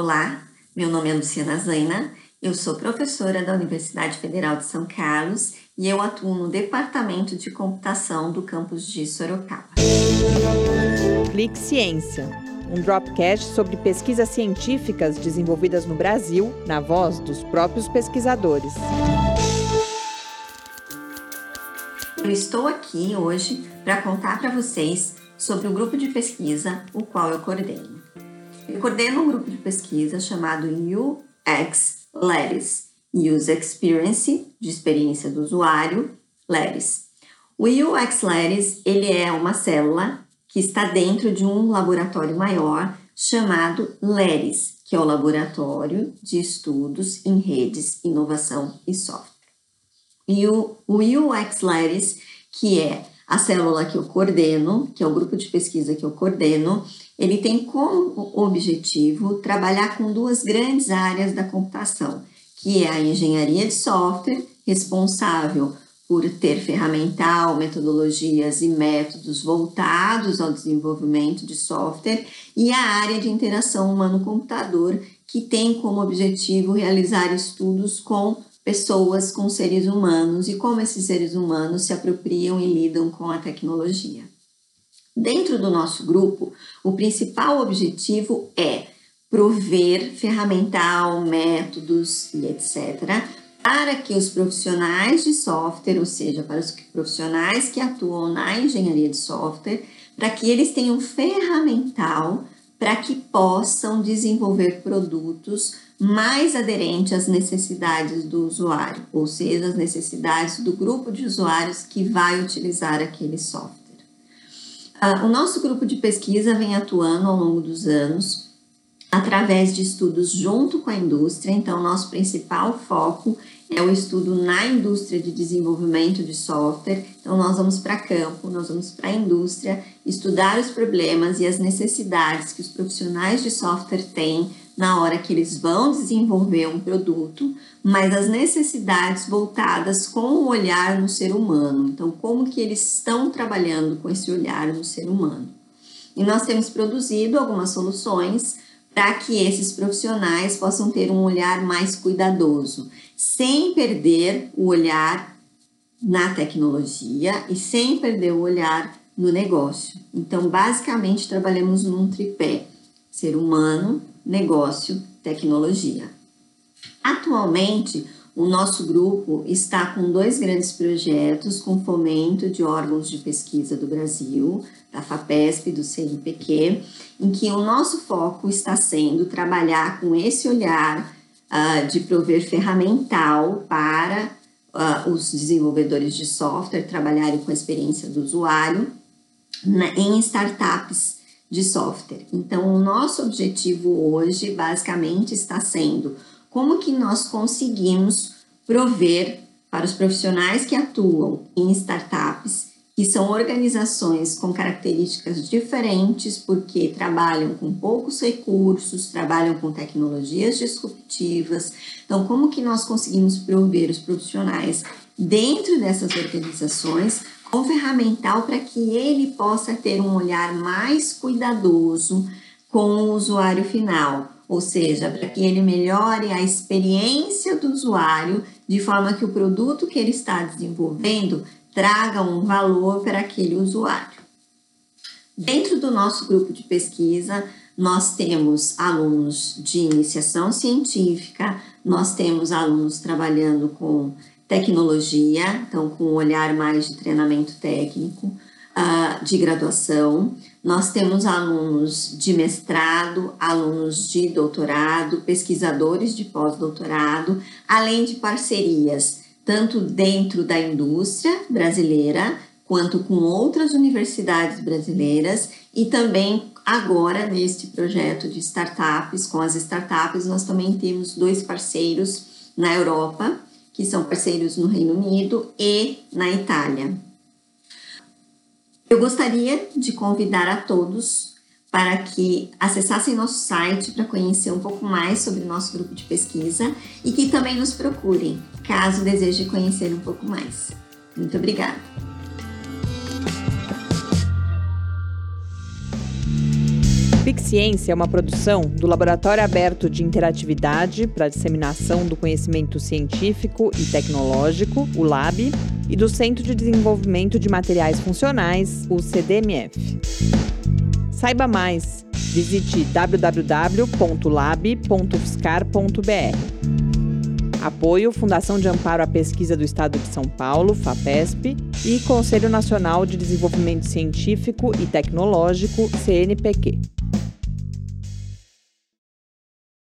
Olá, meu nome é Luciana Zaina, eu sou professora da Universidade Federal de São Carlos e eu atuo no Departamento de Computação do campus de Sorocaba. Clique Ciência, um dropcast sobre pesquisas científicas desenvolvidas no Brasil, na voz dos próprios pesquisadores. Eu estou aqui hoje para contar para vocês sobre o grupo de pesquisa o qual eu coordeno. Eu coordeno um grupo de pesquisa chamado UX LERIS, User Experience, de experiência do usuário, LERIS. O UX LERIS, ele é uma célula que está dentro de um laboratório maior chamado LERIS, que é o Laboratório de Estudos em Redes, Inovação e Software. E o, UX LERIS, que é a célula que eu coordeno, que é o grupo de pesquisa que eu coordeno, ele tem como objetivo trabalhar com duas grandes áreas da computação, que é a engenharia de software, responsável por ter ferramental, metodologias e métodos voltados ao desenvolvimento de software, e a área de interação humano-computador, que tem como objetivo realizar estudos com pessoas, com seres humanos e como esses seres humanos se apropriam e lidam com a tecnologia. Dentro do nosso grupo, o principal objetivo é prover ferramental, métodos e etc., para que os profissionais de software, ou seja, para os profissionais que atuam na engenharia de software, para que eles tenham ferramental para que possam desenvolver produtos mais aderentes às necessidades do usuário, ou seja, às necessidades do grupo de usuários que vai utilizar aquele software. Uh, o nosso grupo de pesquisa vem atuando ao longo dos anos através de estudos junto com a indústria, então, nosso principal foco é o estudo na indústria de desenvolvimento de software. Então, nós vamos para campo, nós vamos para a indústria estudar os problemas e as necessidades que os profissionais de software têm na hora que eles vão desenvolver um produto, mas as necessidades voltadas com o olhar no ser humano. Então, como que eles estão trabalhando com esse olhar no ser humano? E nós temos produzido algumas soluções para que esses profissionais possam ter um olhar mais cuidadoso, sem perder o olhar na tecnologia e sem perder o olhar no negócio. Então, basicamente, trabalhamos num tripé: ser humano, negócio, tecnologia. Atualmente, o nosso grupo está com dois grandes projetos com fomento de órgãos de pesquisa do Brasil, da FAPESP e do CNPq, em que o nosso foco está sendo trabalhar com esse olhar uh, de prover ferramental para uh, os desenvolvedores de software trabalharem com a experiência do usuário na, em startups de software. Então, o nosso objetivo hoje, basicamente, está sendo como que nós conseguimos prover para os profissionais que atuam em startups, que são organizações com características diferentes, porque trabalham com poucos recursos, trabalham com tecnologias disruptivas. Então, como que nós conseguimos prover os profissionais dentro dessas organizações com ferramental para que ele possa ter um olhar mais cuidadoso com o usuário final, ou seja, para que ele melhore a experiência do usuário de forma que o produto que ele está desenvolvendo traga um valor para aquele usuário. Dentro do nosso grupo de pesquisa, nós temos alunos de iniciação científica, nós temos alunos trabalhando com tecnologia, então com um olhar mais de treinamento técnico, uh, de graduação. Nós temos alunos de mestrado, alunos de doutorado, pesquisadores de pós-doutorado, além de parcerias, tanto dentro da indústria brasileira, quanto com outras universidades brasileiras e também agora neste projeto de startups, com as startups, nós também temos dois parceiros na Europa, que são parceiros no Reino Unido e na Itália. Eu gostaria de convidar a todos para que acessassem nosso site para conhecer um pouco mais sobre o nosso grupo de pesquisa e que também nos procurem, caso deseje conhecer um pouco mais. Muito obrigada! Clique Ciência é uma produção do Laboratório Aberto de Interatividade para Disseminação do Conhecimento Científico e Tecnológico, o LAB, e do Centro de Desenvolvimento de Materiais Funcionais, o CDMF. Saiba mais, visite www.lab.fiscar.br. Apoio Fundação de Amparo à Pesquisa do Estado de São Paulo, FAPESP, e Conselho Nacional de Desenvolvimento Científico e Tecnológico, CNPq.